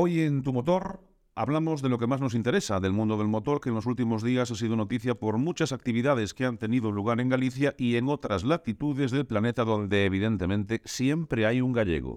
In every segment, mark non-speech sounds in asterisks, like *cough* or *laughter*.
Hoy en Tu Motor hablamos de lo que más nos interesa, del mundo del motor, que en los últimos días ha sido noticia por muchas actividades que han tenido lugar en Galicia y en otras latitudes del planeta donde evidentemente siempre hay un gallego.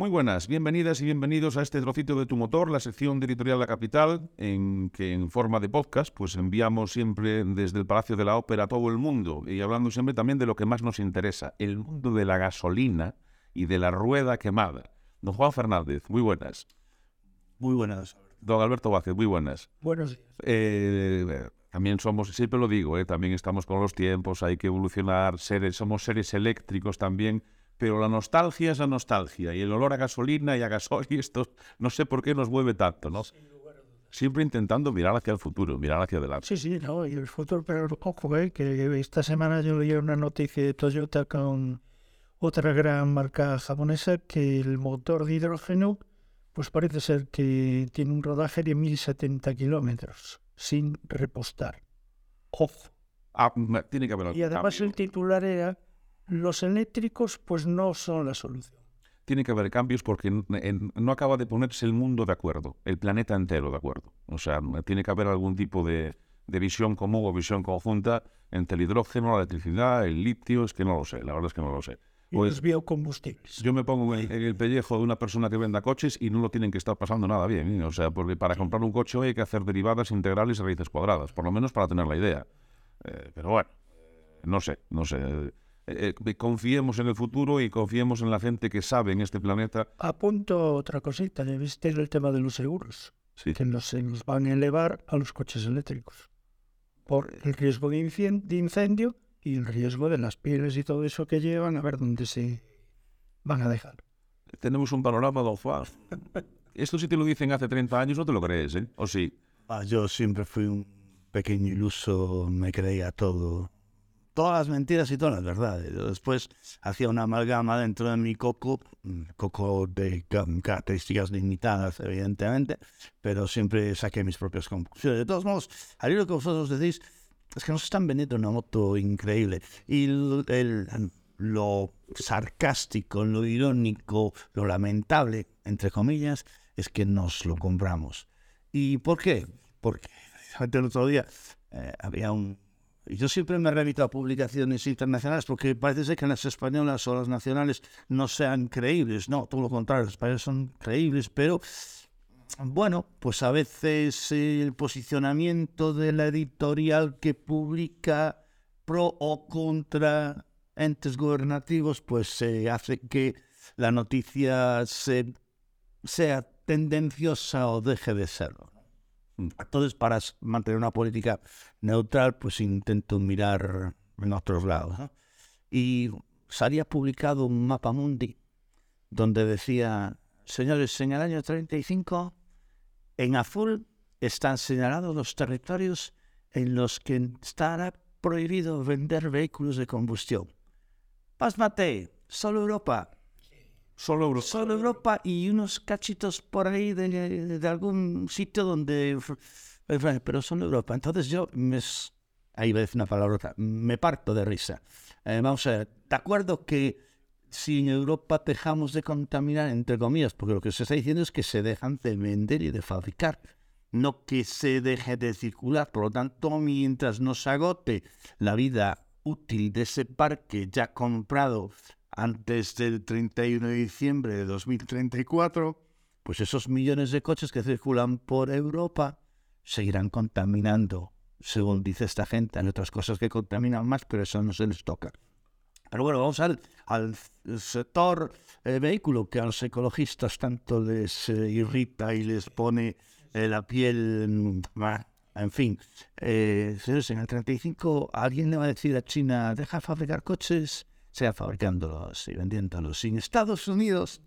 Muy buenas, bienvenidas y bienvenidos a este trocito de tu motor, la sección de Editorial La Capital, en que en forma de podcast pues enviamos siempre desde el Palacio de la Ópera a todo el mundo y hablando siempre también de lo que más nos interesa, el mundo de la gasolina y de la rueda quemada. Don Juan Fernández, muy buenas. Muy buenas. Don Alberto Vázquez, muy buenas. Buenos días. Eh, también somos, siempre lo digo, eh, también estamos con los tiempos, hay que evolucionar, seres, somos seres eléctricos también pero la nostalgia es la nostalgia y el olor a gasolina y a gasoil, esto no sé por qué nos mueve tanto, ¿no? Siempre intentando mirar hacia el futuro, mirar hacia adelante. Sí, sí, no, y el futuro, pero ojo, eh, que esta semana yo leí una noticia de Toyota con otra gran marca japonesa que el motor de hidrógeno, pues parece ser que tiene un rodaje de 1070 kilómetros sin repostar. Ojo. Ah, tiene que haber algo. Y además el titular era los eléctricos pues no son la solución. Tiene que haber cambios porque no acaba de ponerse el mundo de acuerdo, el planeta entero de acuerdo. O sea, tiene que haber algún tipo de, visión común o visión conjunta entre el hidrógeno, la electricidad, el litio, es que no lo sé, la verdad es que no lo sé. Y pues, los biocombustibles. Yo me pongo en, el pellejo de una persona que venda coches y no lo tienen que estar pasando nada bien. ¿eh? O sea, porque para comprar un coche hay que hacer derivadas integrales y raíces cuadradas, por lo menos para tener la idea. Eh, pero bueno, no sé, no sé. Eh, eh, confiemos en el futuro y confiemos en la gente que sabe en este planeta. Apunto otra cosita, ya viste el tema de los seguros, sí. que los, se los van a elevar a los coches eléctricos por el riesgo de incendio y el riesgo de las pieles y todo eso que llevan, a ver dónde se van a dejar. Tenemos un panorama, Juan. *laughs* Esto si te lo dicen hace 30 años no te lo crees, ¿eh? ¿O sí? Ah, yo siempre fui un pequeño iluso, me creía todo todas las mentiras y todas las verdades. Después hacía una amalgama dentro de mi coco, mm, coco de características limitadas, evidentemente, pero siempre saqué mis propias conclusiones. De todos modos, al lo que vosotros decís, es que nos están vendiendo una moto increíble. Y el, lo sarcástico, lo irónico, lo lamentable, entre comillas, es que nos lo compramos. ¿Y por qué? Porque *laughs* el otro día eh, había un yo siempre me remito a publicaciones internacionales porque parece ser que las españolas o las nacionales no sean creíbles. No, todo lo contrario, las españolas son creíbles, pero bueno, pues a veces el posicionamiento de la editorial que publica pro o contra entes gubernativos, pues se hace que la noticia sea tendenciosa o deje de serlo. Entonces, para mantener una política neutral, pues intento mirar en otros lados. Y salía publicado un mapa mundi donde decía, señores, en el año 35, en azul están señalados los territorios en los que estará prohibido vender vehículos de combustión. Pásmate, solo Europa. Solo Europa. Solo Europa y unos cachitos por ahí de, algún sitio donde... Pero solo Europa. Entonces yo me... Ahí voy a decir una palabra, me parto de risa. Eh, vamos a ver, de acuerdo que si en Europa dejamos de contaminar, entre comillas, porque lo que se está diciendo es que se dejan de vender y de fabricar, no que se deje de circular. Por lo tanto, mientras no se agote la vida útil de ese parque ya comprado antes del 31 de diciembre de 2034, pues esos millones de coches que circulan por Europa seguirán contaminando, según dice esta gente. Hay otras cosas que contaminan más, pero eso no se les toca. Pero bueno, vamos al, sector eh, vehículo, que a los ecologistas tanto les eh, irrita y les pone eh, la piel... Mm, en fin, en el 35 alguien le va a decir a China, deja de fabricar coches sea fabricándolos y vendiéndolos. En Estados Unidos,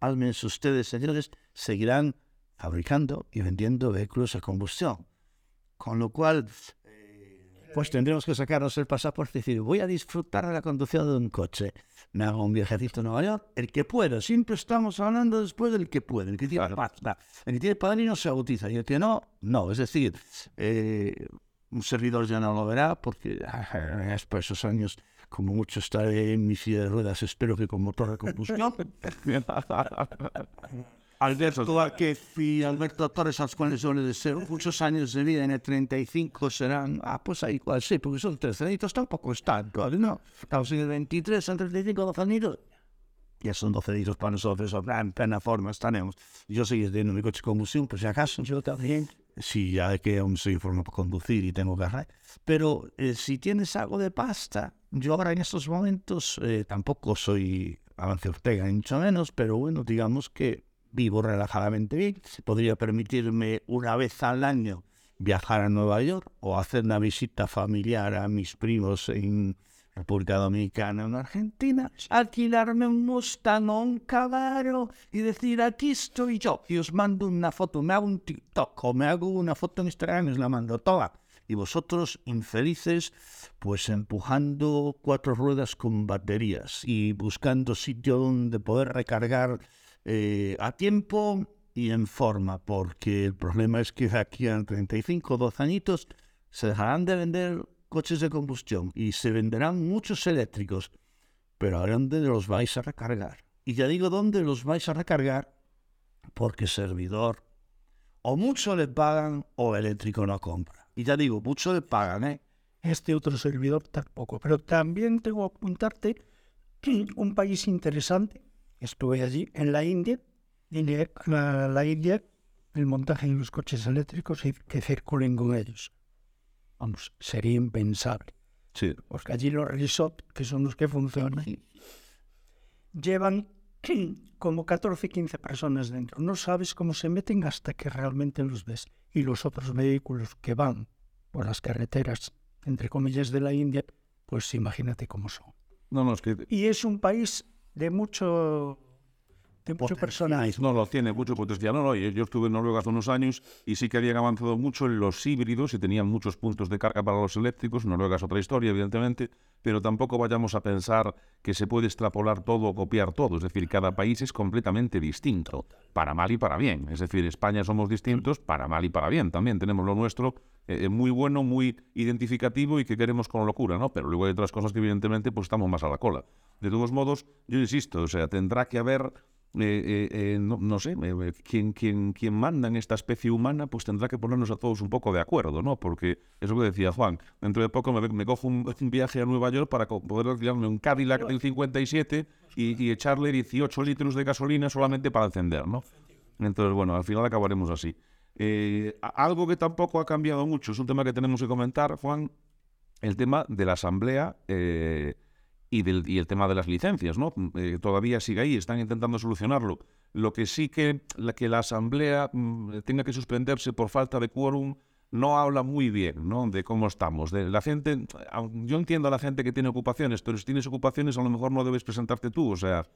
menos ustedes, señores, seguirán fabricando y vendiendo vehículos a combustión. Con lo cual... Eh, pues tendremos que sacarnos el pasaporte y decir, voy a disfrutar de la conducción de un coche. Me hago un viajecito a Nueva York, el que pueda. Siempre estamos hablando después del que puede, el que tiene pasta. El que tiene padrino se bautiza y el que no, no. Es decir, eh, un servidor ya no lo verá porque *laughs* ah, es por esos años como mucho estaré en mi silla de ruedas, espero que con motor de combustión. *laughs* Alberto Aquef y Alberto Torres, a los cuales yo le deseo muchos años de vida en el 35 serán, ah, pues ahí igual sí, porque son 13 añitos, tampoco están, ¿no? Estamos en el 23, son 35, 12 añitos. Ya son 12 años para nosotros, en plena forma estaremos. Yo sigo teniendo mi coche de combustión, por si acaso. Yo también. Sí, ya que aún soy en forma para conducir y tengo que Pero eh, si tienes algo de pasta, yo ahora en estos momentos eh, tampoco soy Avance Ortega, ni mucho menos, pero bueno, digamos que vivo relajadamente bien, podría permitirme una vez al año viajar a Nueva York o hacer una visita familiar a mis primos en República Dominicana en Argentina, alquilarme un Mustang o un Camaro y decir aquí estoy yo y os mando una foto, me hago un TikTok o me hago una foto en Instagram y os la mando toda. Y vosotros infelices, pues empujando cuatro ruedas con baterías y buscando sitio donde poder recargar eh, a tiempo y en forma, porque el problema es que aquí en 35 o 12 añitos se dejarán de vender coches de combustión y se venderán muchos eléctricos, pero ¿a dónde los vais a recargar? Y ya digo dónde los vais a recargar, porque servidor o mucho le pagan o eléctrico no compra. Y ya digo, mucho le pagan, ¿eh? Este otro servidor tampoco. Pero también tengo que apuntarte *clears throat* un país interesante Estuve allí en la India, la, la India, el montaje de los coches eléctricos y que circulen con ellos. Vamos, sería impensable. Sí. Porque allí los resorts, que son los que funcionan, llevan *clears throat* como 14, 15 personas dentro. No sabes cómo se meten hasta que realmente los ves. Y los otros vehículos que van por las carreteras, entre comillas, de la India, pues imagínate cómo son. No, no, es que... Y es un país de mucho de mucho No, lo tiene mucho potencial. No, no, yo estuve en Noruega hace unos años y sí que habían avanzado mucho en los híbridos y tenían muchos puntos de carga para los eléctricos. Noruega es otra historia, evidentemente, pero tampoco vayamos a pensar que se puede extrapolar todo o copiar todo. Es decir, cada país es completamente distinto, para mal y para bien. Es decir, España somos distintos para mal y para bien. También tenemos lo nuestro eh, eh, muy bueno, muy identificativo y que queremos con locura, ¿no? Pero luego hay otras cosas que evidentemente pues estamos más a la cola. De todos modos, yo insisto, o sea, tendrá que haber eh, eh, eh, no, sé, quien, quien, quien manda en esta especie humana, pues tendrá que ponernos a todos un poco de acuerdo, ¿no? Porque es lo que decía Juan, dentro de poco me, cojo *laughs* un, viaje a Nueva York para poder alquilarme un Cadillac del 57 y, y, echarle 18 litros de gasolina solamente para encender, ¿no? Entonces, bueno, al final acabaremos así. algo que tampoco ha cambiado mucho, es un tema que tenemos que comentar, Juan, el tema de la asamblea y, del, y el tema de las licencias, ¿no? Mm, eh, todavía sigue ahí, están intentando solucionarlo. Lo que sí que la, que la Asamblea mm, tenga que suspenderse por falta de quórum no habla muy bien, ¿no? De cómo estamos. De la gente, yo entiendo a la gente que tiene ocupaciones, pero si tienes ocupaciones a lo mejor no debes presentarte tú, o sea,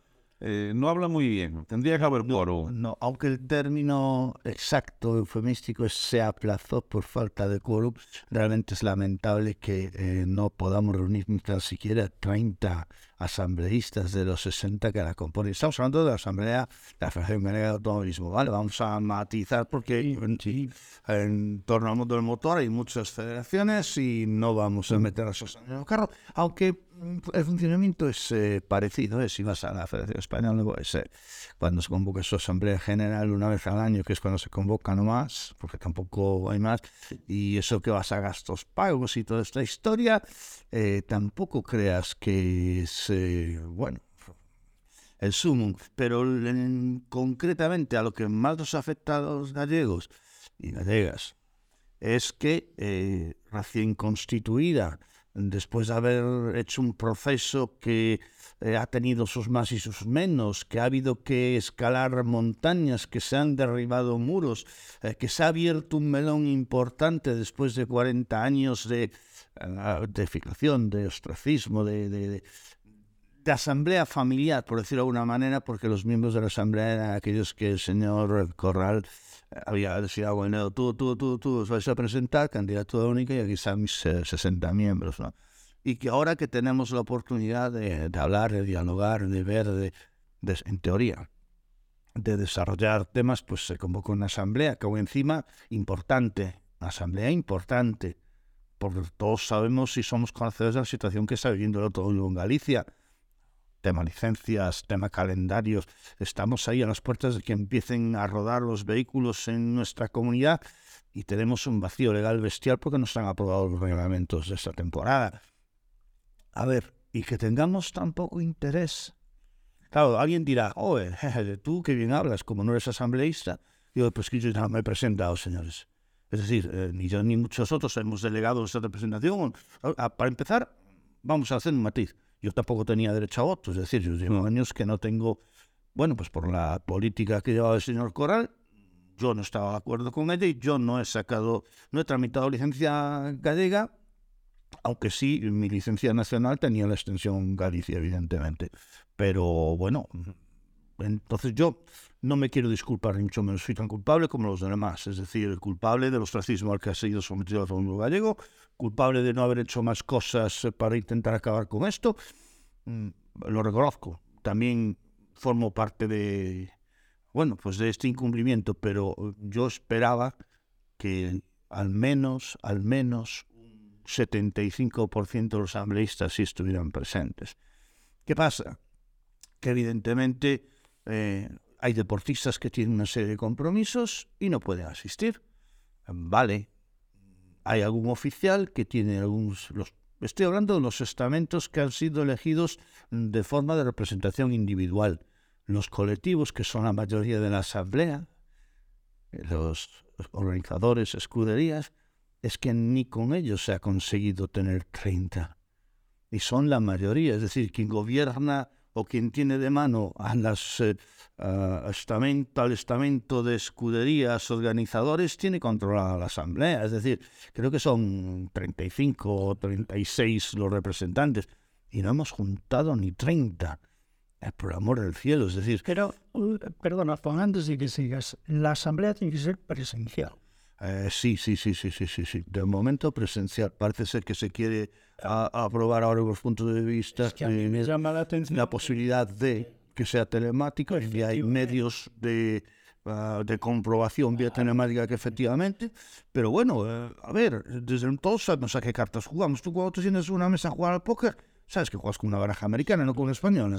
eh, no habla muy bien. Tendría que haber quórum. No, aunque el término exacto eufemístico se aplazó por falta de quórum, realmente es lamentable que eh, no podamos reunir ni tan siquiera 30 asambleístas de los 60 que la componen. Estamos hablando de la Asamblea de la Federación de Automovilismo, ¿vale? Vamos a matizar porque en, torno al mundo del motor hay muchas federaciones y no vamos a meter a esos en el carro, aunque el funcionamiento es eh, parecido, es si vas a la Federación Española, pues, eh, cuando se convoca su asamblea general una vez al año, que es cuando se convoca no más, porque tampoco hay más, y eso que vas a gastos pagos y toda esta historia, eh, tampoco creas que es, bueno, el sumum, pero concretamente a lo que más nos afecta a los gallegos y gallegas es que recién constituida después de haber hecho un proceso que eh, ha tenido sus más y sus menos, que ha habido que escalar montañas, que se han derribado muros, eh, que se ha abierto un melón importante después de 40 años de, uh, de de ostracismo, de, de asamblea familiar, por decirlo de alguna manera, porque los miembros de la asamblea eran aquellos que el señor Corral eh, había decidido, bueno, tú, tú, tú, tú vais a presentar, candidatura única, y aquí están mis eh, 60 miembros, ¿no? Y que ahora que tenemos la oportunidad de, de hablar, de dialogar, de ver, de, de- en teoría, de desarrollar temas, pues se convocó una asamblea, que aún encima importante, una asamblea importante, porque todos sabemos y somos conocedores de la situación que está viviendo el mundo en Galicia. Tema licencias, tema calendarios. Estamos ahí a las puertas de que empiecen a rodar los vehículos en nuestra comunidad y tenemos un vacío legal bestial porque no están aprobados los reglamentos de esta temporada. A ver, y que tengamos tan poco interés. Claro, alguien dirá, oye, jeje, tú que bien hablas, como no eres asambleísta. Digo, pues que yo ya me he presentado, señores. Es decir, eh, ni yo ni muchos otros hemos delegado esta representación. Para empezar, vamos a hacer un matiz. Yo tampoco tenía derecho a voto, es decir, yo llevo años que no tengo, bueno, pues por la política que llevaba el señor Coral, yo no estaba de acuerdo con ella y yo no he sacado, no he tramitado licencia gallega, aunque sí mi licencia nacional tenía la extensión Galicia, evidentemente. Pero bueno, entonces yo no me quiero disculpar, ni mucho menos soy tan culpable como los demás. Es decir, el culpable del ostracismo al que ha sido sometido el pueblo gallego, culpable de no haber hecho más cosas eh, para intentar acabar con esto, mm, lo reconozco. También formo parte de, bueno, pues de este incumplimiento, pero yo esperaba que al menos, al menos un 75% de los asambleístas sí estuvieran presentes. ¿Qué pasa? Que evidentemente eh, hay deportistas que tienen una serie de compromisos y no pueden asistir. Vale, hay algún oficial que tiene algunos... Los, estoy hablando de los estamentos que han sido elegidos de forma de representación individual. Los colectivos, que son la mayoría de la asamblea, los organizadores, escuderías, es que ni con ellos se ha conseguido tener 30. Y son la mayoría, es decir, quien gobierna o quien tiene de mano a las, eh, a estamento, al estamento de escuderías organizadores tiene controlada la asamblea. Es decir, creo que son 35 o 36 los representantes y no hemos juntado ni 30. Eh, por amor del cielo, es decir, Pero, uh, perdona, Juan, antes de que sigas, la asamblea tiene que ser presencial. Eh, sí, sí, sí, sí, sí, sí, sí. De momento presencial. Parece ser que se quiere a- aprobar ahora los puntos de vista Es que a mí me llama la atención. la posibilidad de que sea telemático y hay Efectivamente. medios de, ah, de comprobación vía telemática que efectivamente. Pero bueno, eh, a ver, desde todos sabemos a qué cartas jugamos. Tú cuando te sientes en una mesa a jugar al póker, sabes que juegas con una baraja americana, no con española.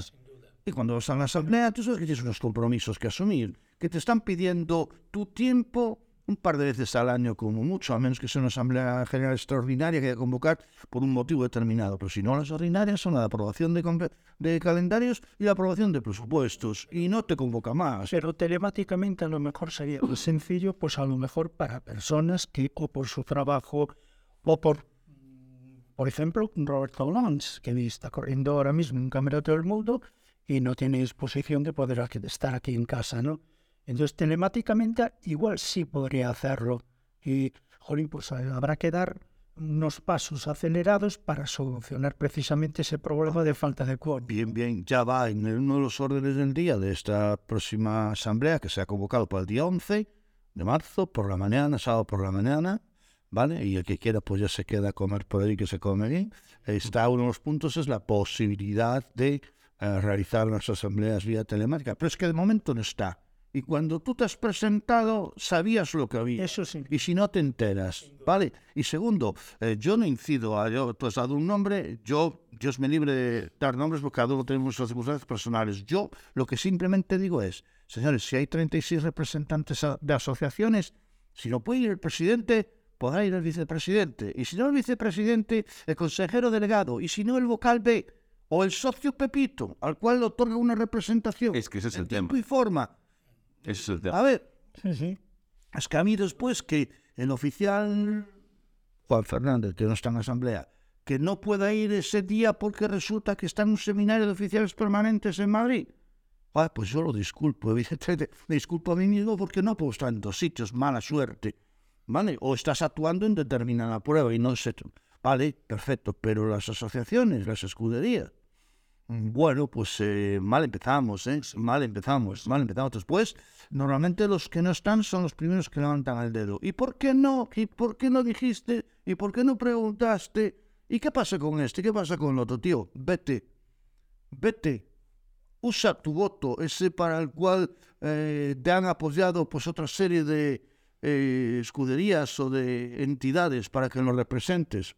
Y cuando vas a la asamblea, tú sabes que tienes unos compromisos que asumir, que te están pidiendo tu tiempo un par de veces al año como mucho, a menos que sea una asamblea general extraordinaria que haya convocar por un motivo determinado. Pero si no, las ordinarias son la aprobación de, calendarios y la aprobación de presupuestos. Y no te convoca más. Pero telemáticamente a lo mejor sería sencillo, pues a lo mejor para personas que o por su trabajo o por, por ejemplo, Roberto Lons, que está corriendo ahora mismo un campeonato del mundo y no tiene disposición de poder estar aquí en casa, ¿no? Entonces, telemáticamente igual sí podría hacerlo. Y, jolín, pues habrá que dar unos pasos acelerados para solucionar precisamente ese problema de falta de cuerpo. Bien, bien, ya va en uno de los órdenes del día de esta próxima asamblea que se ha convocado para el día 11 de marzo, por la mañana, sábado por la mañana, ¿vale? Y el que quiera pues ya se queda a comer por ahí, que se come bien. Está uno de los puntos, es la posibilidad de eh, realizar las asambleas vía telemática, pero es que de momento no está. Y cuando tú te has presentado, sabías lo que había. Eso sí. Y si no te enteras, ¿vale? Y segundo, eh, yo no incido a yo, tú has dado un nombre, yo, Dios me libre de dar nombres porque cada uno tenemos nuestras circunstancias personales. Yo lo que simplemente digo es, señores, si hay 36 representantes a- de asociaciones, si no puede ir el presidente, podrá ir el vicepresidente. Y si no el vicepresidente, el consejero delegado. Y si no el vocal B o el socio Pepito, al cual le otorga una representación. Es que ese es en el tema. tiempo y forma. Es. A ver, Sí, sí. es que a mí después que el oficial Juan Fernández, que no está en asamblea, que no pueda ir ese día porque resulta que está en un seminario de oficiales permanentes en Madrid. Ah, pues yo lo disculpo, *laughs* evidentemente. Me disculpo a mí mismo porque no puedo estar en dos sitios, mala suerte. ¿Vale? O estás actuando en determinada prueba y no sé. Vale, perfecto, pero las asociaciones, las escuderías, Bueno, pues eh, mal empezamos, ¿eh? Mal empezamos, mal empezamos. Después, normalmente los que no están son los primeros que levantan el dedo. ¿Y por qué no? ¿Y por qué no dijiste? ¿Y por qué no preguntaste? ¿Y qué pasa con este? ¿Qué pasa con el otro, tío? Vete, vete. Usa tu voto, ese para el cual eh, te han apoyado pues otra serie de eh, escuderías o de entidades para que nos representes.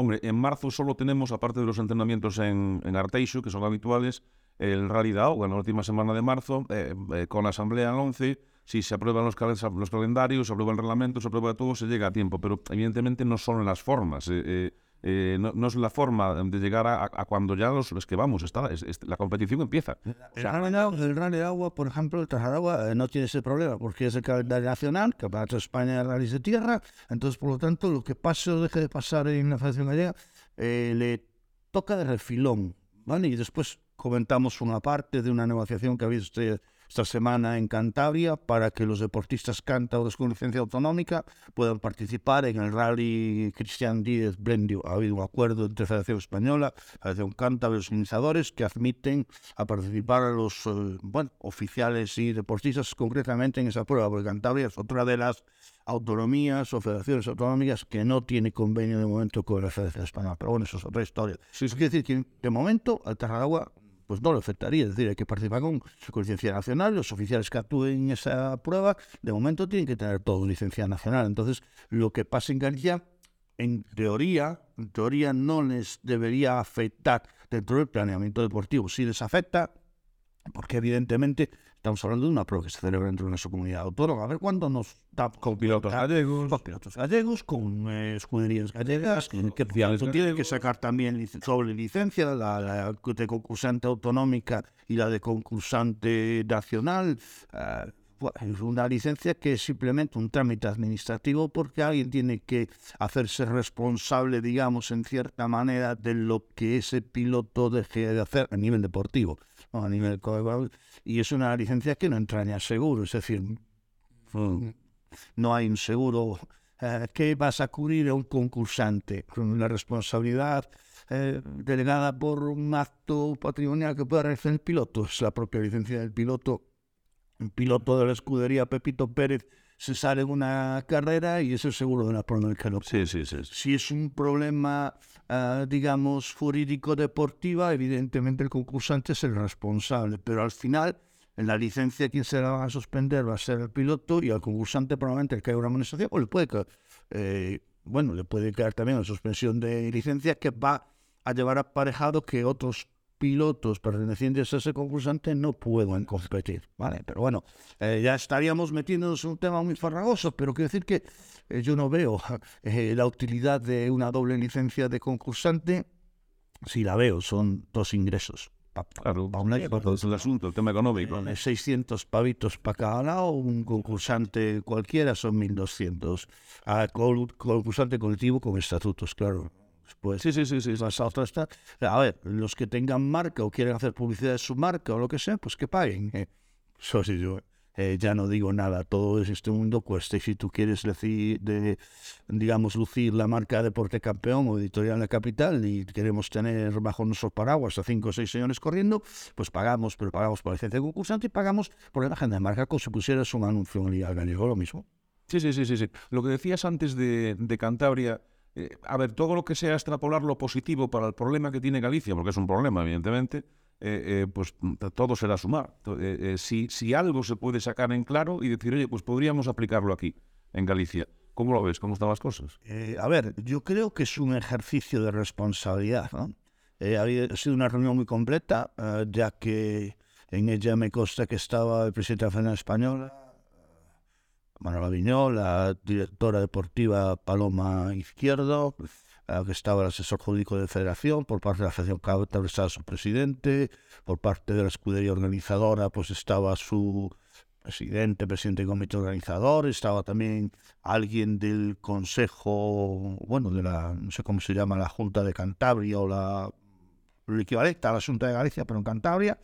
Hombre, en marzo solo tenemos, aparte de los entrenamientos en, en Arteixo, que son habituales, el Rally Agua en la última semana de marzo, eh, eh, con la asamblea el 11, si se aprueban los, los, calendarios, se aprueba el reglamento, se aprueba todo, se llega a tiempo, pero evidentemente no son las formas. Eh, eh, no, no, es la forma de llegar a, a cuando ya los, los, que vamos, está, es, es, la competición empieza. El rally, el rally de agua, por ejemplo, el Trajar Agua eh, no tiene ese problema porque es el calendario nacional, que para España es rally de tierra, entonces por lo tanto lo que pase o deje de pasar en la Federación Gallega eh, le toca de refilón, ¿vale? Y después comentamos una parte de una negociación que ha habido este esta semana en Cantabria para que los deportistas cántabros con licencia autonómica puedan participar en el Rally Cristian Díez Blendio. Ha habido un acuerdo entre Federación Española, Federación Cántabra y los organizadores que admiten a participar a los eh, bueno, oficiales y deportistas concretamente en esa prueba, porque Cantabria es otra de las autonomías o federaciones autonómicas que no tiene convenio de momento con la Federación Española. Pero bueno, eso es otra historia. Sí. Eso quiere decir que de momento al Tarragua pues no lo afectaría. Es decir, hay que participar con, con licencia nacional. Los oficiales que actúen en esa prueba, de momento tienen que tener todo licencia nacional. Entonces, lo que pasa en Galicia, en teoría, en teoría no les debería afectar dentro del planeamiento deportivo. Si les afecta, porque evidentemente estamos hablando de una prueba que se celebra dentro de nuestra comunidad autónoma. A ver cuándo nos da con pilotos gallegos, con pilotos gallegos, con eh, escuderías gallegas, que, que tienen que sacar también doble licencia, la, la, de concursante autonómica y la de concursante nacional. Uh, es una licencia que es simplemente un trámite administrativo porque alguien tiene que hacerse responsable, digamos, en cierta manera de lo que ese piloto deje de hacer a nivel deportivo, a nivel y es una licencia que no entraña seguro, es decir, mm. no hay un seguro eh, que vas a cubrir a un concursante con una responsabilidad eh, delegada por un acto patrimonial que pueda realizar el piloto, es la propia licencia del piloto un piloto de la escudería Pepito Pérez se sale en una carrera y eso es seguro de una que no. Sí, sí, sí. Si es un problema, uh, digamos, jurídico deportiva, evidentemente el concursante es el responsable, pero al final en la licencia quien se la va a suspender va a ser el piloto y al concursante probablemente el que haya una amonestación o le puede caer, eh, bueno, le puede caer también la suspensión de licencia que va a llevar aparejado que otros pilotos pertenecientes a ese concursante no pueden competir, ¿vale? Pero bueno, eh, ya estaríamos metiéndonos en un tema muy farragoso, pero quiero decir que eh, yo no veo *laughs* eh, la utilidad de una doble licencia de concursante, si la veo, son dos ingresos. Pa, claro, pa un año, es el asunto, el tema económico. Eh, 600 pavitos para cada lado, un concursante cualquiera son 1.200. Ah, concursante colectivo con estatutos, claro. Pues sí, sí, sí, sí. Las otras está. A ver, los que tengan marca o quieren hacer publicidad de su marca o lo que sea, pues que paguen. *laughs* Eh, eso sí, yo eh, ya no digo nada. Todo este mundo cuesta. Y si tú quieres decir, de, digamos, lucir la marca Deporte Campeón o Editorial la Capital y queremos tener bajo nuestros paraguas a cinco o seis señores corriendo, pues pagamos, pero pagamos por licencia de concursante y pagamos por la imagen de marca como si pusieras un anuncio en el gallego, lo mismo. Sí, sí, sí, sí, sí. Lo que decías antes de, de Cantabria eh, a ver, todo lo que sea extrapolar lo positivo para el problema que tiene Galicia, porque es un problema, evidentemente, eh, eh, pues todo será sumar. Eh, eh, si, si algo se puede sacar en claro y decir, oye, pues podríamos aplicarlo aquí, en Galicia. ¿Cómo lo ves? ¿Cómo están las cosas? Eh, a ver, yo creo que es un ejercicio de responsabilidad. ¿no? ha sido una reunión muy completa, ya que en ella me consta que estaba el presidente de la Federación Española, Manuela Viñol, la directora deportiva Paloma Izquierdo, que estaba el asesor jurídico de federación, por parte de la Federación Cabo estaba su presidente, por parte de la escudería organizadora pues estaba su presidente, presidente del comité organizador, estaba también alguien del consejo, bueno, de la, no sé cómo se llama, la Junta de Cantabria o la, el equivalente a la Junta de Galicia, pero en Cantabria,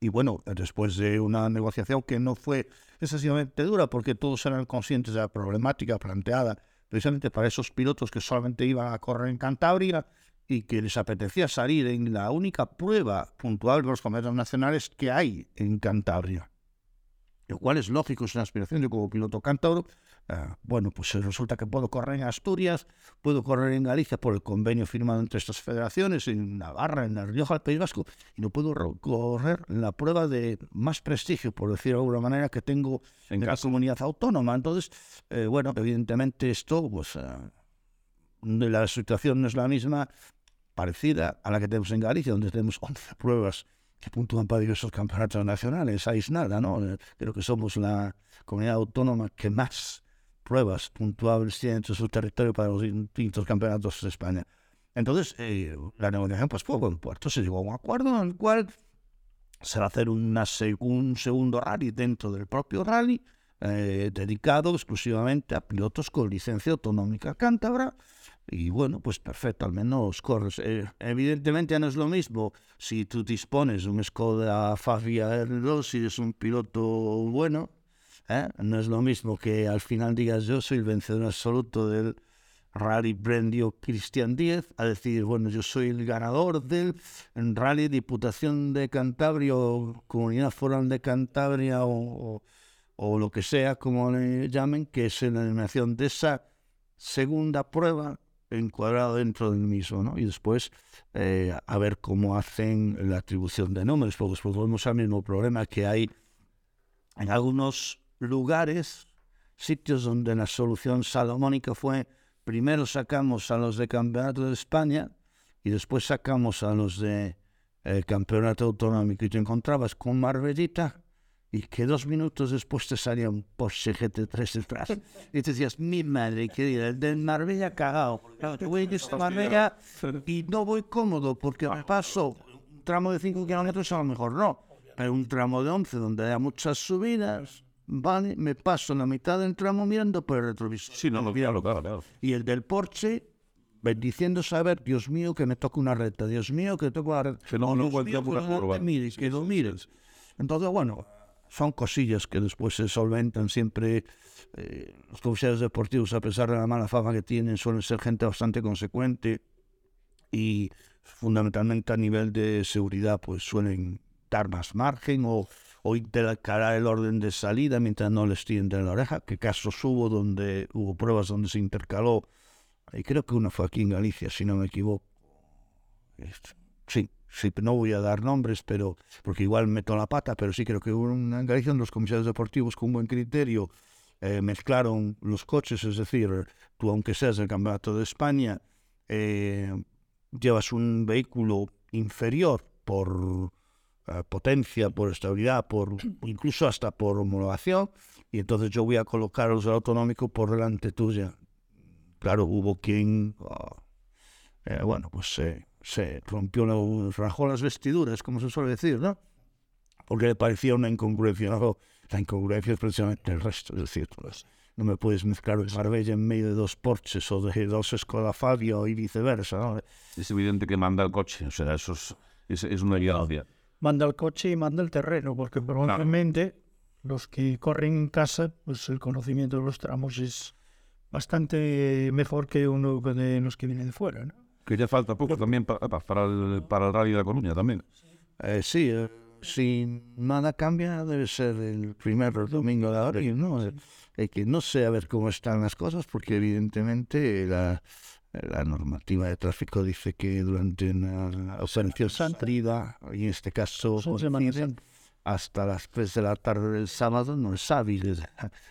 y bueno, después de una negociación que no fue excesivamente dura, porque todos eran conscientes de la problemática planteada precisamente para esos pilotos que solamente iban a correr en Cantabria, y que les apetecía salir en la única prueba puntual de los campeonatos nacionales que hay en Cantabria. Lo cual es lógico, es una aspiración. Yo como piloto cántabro, eh, bueno, pues resulta que puedo correr en Asturias, puedo correr en Galicia por el convenio firmado entre estas federaciones, en Navarra, en La Rioja, el País Vasco, y no puedo correr la prueba de más prestigio, por decirlo de alguna manera, que tengo en, la comunidad autónoma. Entonces, eh, bueno, evidentemente esto, pues eh, la situación no es la misma, parecida a la que tenemos en Galicia, donde tenemos 11 pruebas que puntúan para diversos campeonatos nacionales. Ahí es nada, ¿no? Creo que somos la comunidad autónoma que más pruebas puntuables tiene en su territorio para los distintos campeonatos de España. Entonces, eh, la negociación pues fue buen puerto. Se llegó a un acuerdo en el cual se va a hacer una un segundo rally dentro del propio rally, eh, dedicado exclusivamente a pilotos con licencia autonómica cántabra. Y bueno, pues perfecto, al menos corres. Eh, evidentemente ya no es lo mismo si tú dispones de un Skoda Fabia R2 si eres un piloto bueno, ¿eh? No es lo mismo que al final digas yo soy el vencedor absoluto del Rally Brendio Cristian 10, a decir, bueno, yo soy el ganador del Rally Diputación de Cantabria o Comunidad Foral de Cantabria o, lo que sea, como le llamen, que es la eliminación de esa segunda prueba encuadrada dentro del mismo, ¿no? Y después eh, a ver cómo hacen la atribución de nombres, porque volvemos al mismo problema que hay en algunos lugares, sitios donde la solución salomónica fue primero sacamos a los de Campeonato de España y después sacamos a los de eh, Campeonato Autonómico. Y te encontrabas con Marbellita y que dos minutos después te salía un Porsche GT3 detrás. *laughs* Y te decías, mi madre querida, el de Marbella cagado, voy a Marbella y no voy cómodo porque paso un tramo de 5 kilómetros a lo mejor no, pero un tramo de 11 donde hay muchas subidas vale, me paso la mitad del tramo mirando por el retrovisor. Sí, no, no, claro, claro, Y el del Porsche, bendiciendo saber, Dios mío, que me toca una recta, Dios mío, que toca una recta. Que no, no, no, no mires, que lo mires. Entonces, bueno, son cosillas que después se solventan siempre. Eh, los comisarios deportivos, a pesar de la mala fama que tienen, suelen ser gente bastante consecuente y fundamentalmente a nivel de seguridad, pues suelen dar más margen o o intercalar el orden de salida mientras no les tienden la oreja, que casos hubo donde hubo pruebas donde se intercaló, y creo que una fue aquí en Galicia, si no me equivoco. Sí, sí, no voy a dar nombres, pero porque igual meto la pata, pero sí creo que hubo una en Galicia donde los comisarios deportivos con buen criterio eh, mezclaron los coches, es decir, tú aunque seas del Campeonato de España, eh, llevas un vehículo inferior por eh, potencia, por estabilidad, por *coughs* incluso hasta por homologación, y entonces yo voy a colocar los autonómicos por delante tuya. Claro, hubo quien, ah, eh, bueno, pues se rompió, rajó las vestiduras, como se suele decir, ¿no? Porque le parecía una incongruencia. ¿no? La incongruencia es precisamente el resto, es decir, pues, no me puedes mezclar el Marbella en medio de dos Porsches o de dos Skoda Fabio y viceversa. ¿no? Es evidente que manda el coche, o sea, eso es, es, una evidencia manda el coche y manda el terreno, porque probablemente los que corren en casa, pues el conocimiento de los tramos es bastante mejor que uno de los que vienen de fuera. ¿no? Que ya falta poco también para, para, el, para el Rally de la Coruña también. Eh, sí, eh, si nada cambia, debe ser el primer domingo de abril, ¿no? Hay que no sé a ver cómo están las cosas, porque evidentemente la, la normativa de tráfico dice que durante una operación salida, y en este caso hasta las 3 de la tarde del sábado, no es hábil.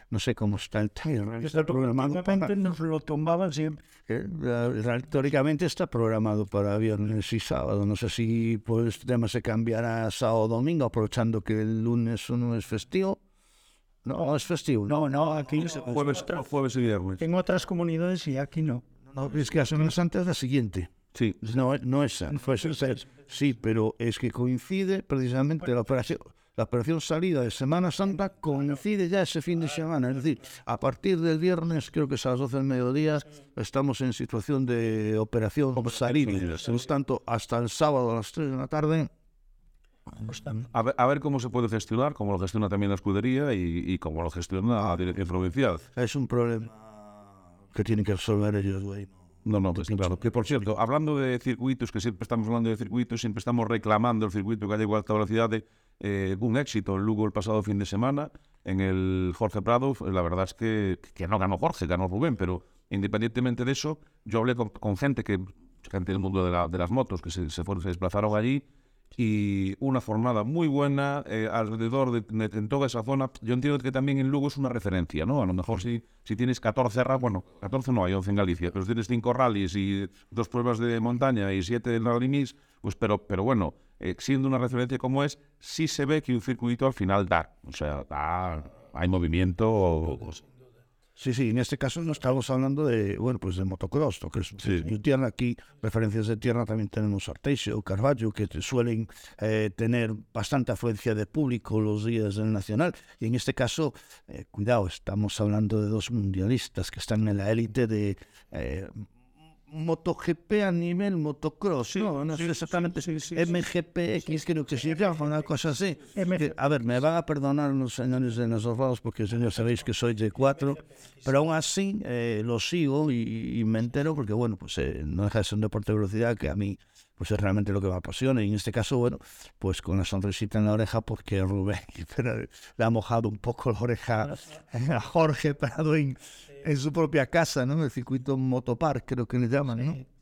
No sé cómo está el tema. Está programado para... nos lo tumbaban siempre. Eh, teóricamente está programado para viernes y sábado. No sé si por este tema se cambiará a sábado o domingo, aprovechando que el lunes no es festivo. No, es festivo. No, no, aquí no, jueves, jueves y viernes. En otras comunidades y aquí no. No, es que la Semana Santa es la siguiente. Sí. No, no esa. sí, pero es que coincide precisamente la operación. La operación salida de Semana Santa coincide ya ese fin de semana. Es decir, a partir del viernes, creo que es a las 12 del mediodía, estamos en situación de operación salida. Por tanto, hasta el sábado a las 3 de la tarde a ver, a ver, cómo se puede gestionar, cómo lo gestiona también la escudería y, y cómo lo gestiona la dirección provincial. Es un problema que tienen que resolver ellos, güey. No, no, pues claro. Que por cierto, hablando de circuitos, que siempre estamos hablando de circuitos, siempre estamos reclamando el circuito gallego de alta velocidad, eh, un éxito en Lugo el pasado fin de semana, en el Jorge Prado, la verdad es que, que no ganó Jorge, ganó Rubén, pero independientemente de eso, yo hablé con, con gente que gente del mundo de, la, de las motos que se, se, fueron, se desplazaron allí y una jornada muy buena eh, alrededor de, de, en toda esa zona. Yo entiendo que también en Lugo es una referencia, ¿no? A lo mejor si, si tienes 14 rallies, bueno, 14 no hay, 11 en Galicia, pero si tienes 5 rallies y dos pruebas de montaña y 7 rally mix, pues pero, pero bueno, eh, siendo una referencia como es, sí se ve que un circuito al final da, o sea, da, hay movimiento. O, o, Sí, sí, en este caso no estamos hablando de, bueno, pues de motocross, que es sí. tierra aquí, referencias de tierra también tenemos Arteixo, Carvalho, que suelen eh, tener bastante afluencia de público los días del Nacional, y en este caso, eh, cuidado, estamos hablando de dos mundialistas que están en la élite de eh, MotoGP a nivel motocross, sí, no, no sí, sé exactamente, sí, MGPX creo que se llama, una cosa así. Que, a ver, me van a perdonar los señores de nosotros porque señor sabéis que soy de cuatro, pero aún así eh, lo sigo y, y, me entero porque, bueno, pues eh, no deja de ser un deporte de velocidad que a mí pues es realmente lo que me apasiona y en este caso, bueno, pues con la sonrisita en la oreja porque Rubén *laughs* le ha mojado un poco la oreja *laughs* a Jorge Prado en, en su propia casa, ¿no? El circuito Motopark, creo que le llaman, ¿no?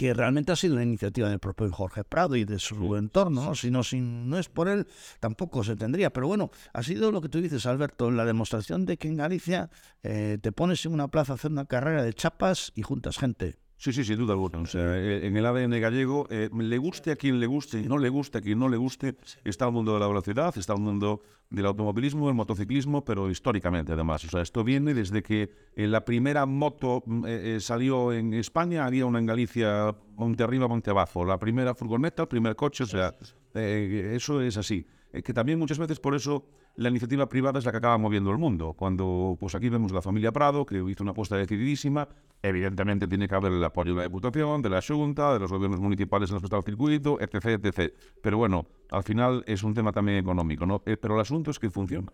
que realmente ha sido una iniciativa del propio Jorge Prado y de su entorno, ¿no? Si no, si no es por él, tampoco se tendría. Pero bueno, ha sido lo que tú dices, Alberto, la demostración de que en Galicia eh, te pones en una plaza a hacer una carrera de chapas y juntas gente. Sí, sí, sin duda alguna. O sea, en el ADN gallego, eh, le guste a quien le guste, no le guste a quien no le guste, está el mundo de la velocidad, está el mundo del automovilismo, el motociclismo, pero históricamente además. O sea, esto viene desde que eh, la primera moto eh, salió en España, había una en Galicia, monte arriba, monte abajo. La primera furgoneta, el primer coche, o sea, eso es así. que también muchas veces por eso la iniciativa privada es la que acaba moviendo el mundo. Cuando pues aquí vemos la familia Prado, que hizo una apuesta decididísima, evidentemente tiene que haber el apoyo de la Diputación, de la Junta, de los gobiernos municipales en los que está el circuito, etc, etc. Pero bueno, al final es un tema también económico, ¿no? Pero el asunto es que funciona.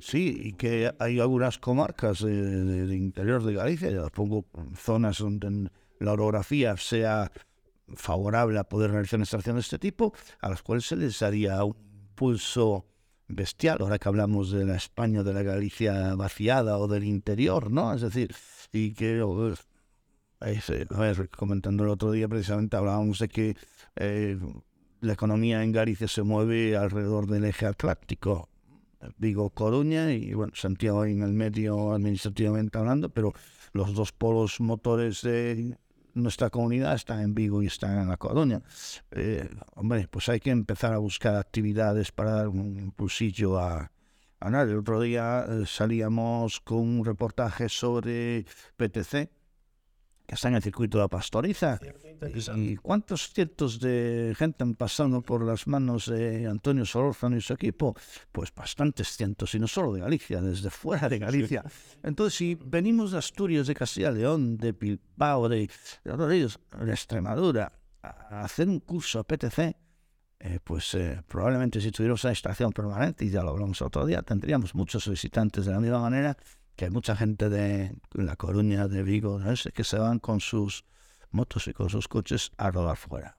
Sí, y que hay algunas comarcas del de, interior de Galicia, ya pongo zonas donde la orografía sea favorable a poder realizar una extracción de este tipo, a las cuales se les daría un pulso bestial, ahora que hablamos de la España, de la Galicia vaciada o del interior, ¿no? Es decir, y que, ver, comentando el otro día precisamente hablábamos de que eh, la economía en Galicia se mueve alrededor del eje atlántico, digo Coruña y bueno, Santiago en el medio administrativamente hablando, pero los dos polos motores de nuestra comunidad está en Vigo y está en La Coruña. Eh, hombre, pues hay que empezar a buscar actividades para dar un impulsillo a, a nada. El otro día eh, salíamos con un reportaje sobre PTC, que está en el circuito de la pastoriza. ¿Y cuántos cientos de gente han pasado por las manos de Antonio Solórzano y su equipo? Pues bastantes cientos, y no solo de Galicia, desde fuera de Galicia. Entonces, si venimos de Asturias, de Castilla y León, de Bilbao, de, de, de Extremadura, a hacer un curso PTC, eh, pues eh, probablemente si tuviéramos una estación permanente, y ya lo hablamos otro día, tendríamos muchos visitantes de la misma manera que hay mucha gente de La Coruña, de Vigo, ¿no? que se van con sus motos y con sus coches a rodar fuera.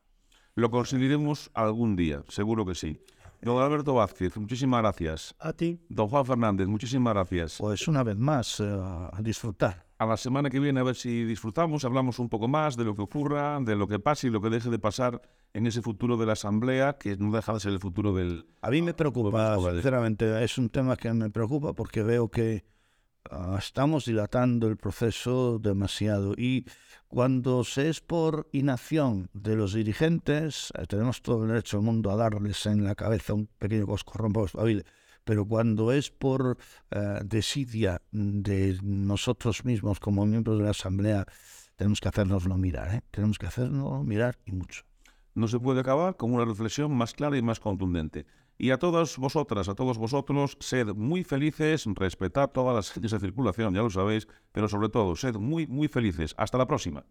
Lo conseguiremos algún día, seguro que sí. Don Alberto Vázquez, muchísimas gracias. A ti. Don Juan Fernández, muchísimas gracias. Pues una vez más, eh, a disfrutar. A la semana que viene a ver si disfrutamos, hablamos un poco más de lo que ocurra, de lo que pase y lo que deje de pasar en ese futuro de la Asamblea, que no deja de ser el futuro del... A mí me preocupa, sinceramente, es un tema que me preocupa porque veo que uh, estamos dilatando el proceso demasiado y cuando se es por inacción de los dirigentes, eh, tenemos todo el derecho del mundo a darles en la cabeza un pequeño coscorrón para pero cuando es por uh, desidia de nosotros mismos como miembros de la Asamblea, tenemos que hacernoslo mirar, ¿eh? tenemos que hacernos mirar y mucho. No se puede acabar con una reflexión más clara y más contundente. Y a todas vosotras, a todos vosotros, sed muy felices, respetad todas las leyes de circulación, ya lo sabéis, pero sobre todo, sed muy, muy felices. Hasta la próxima.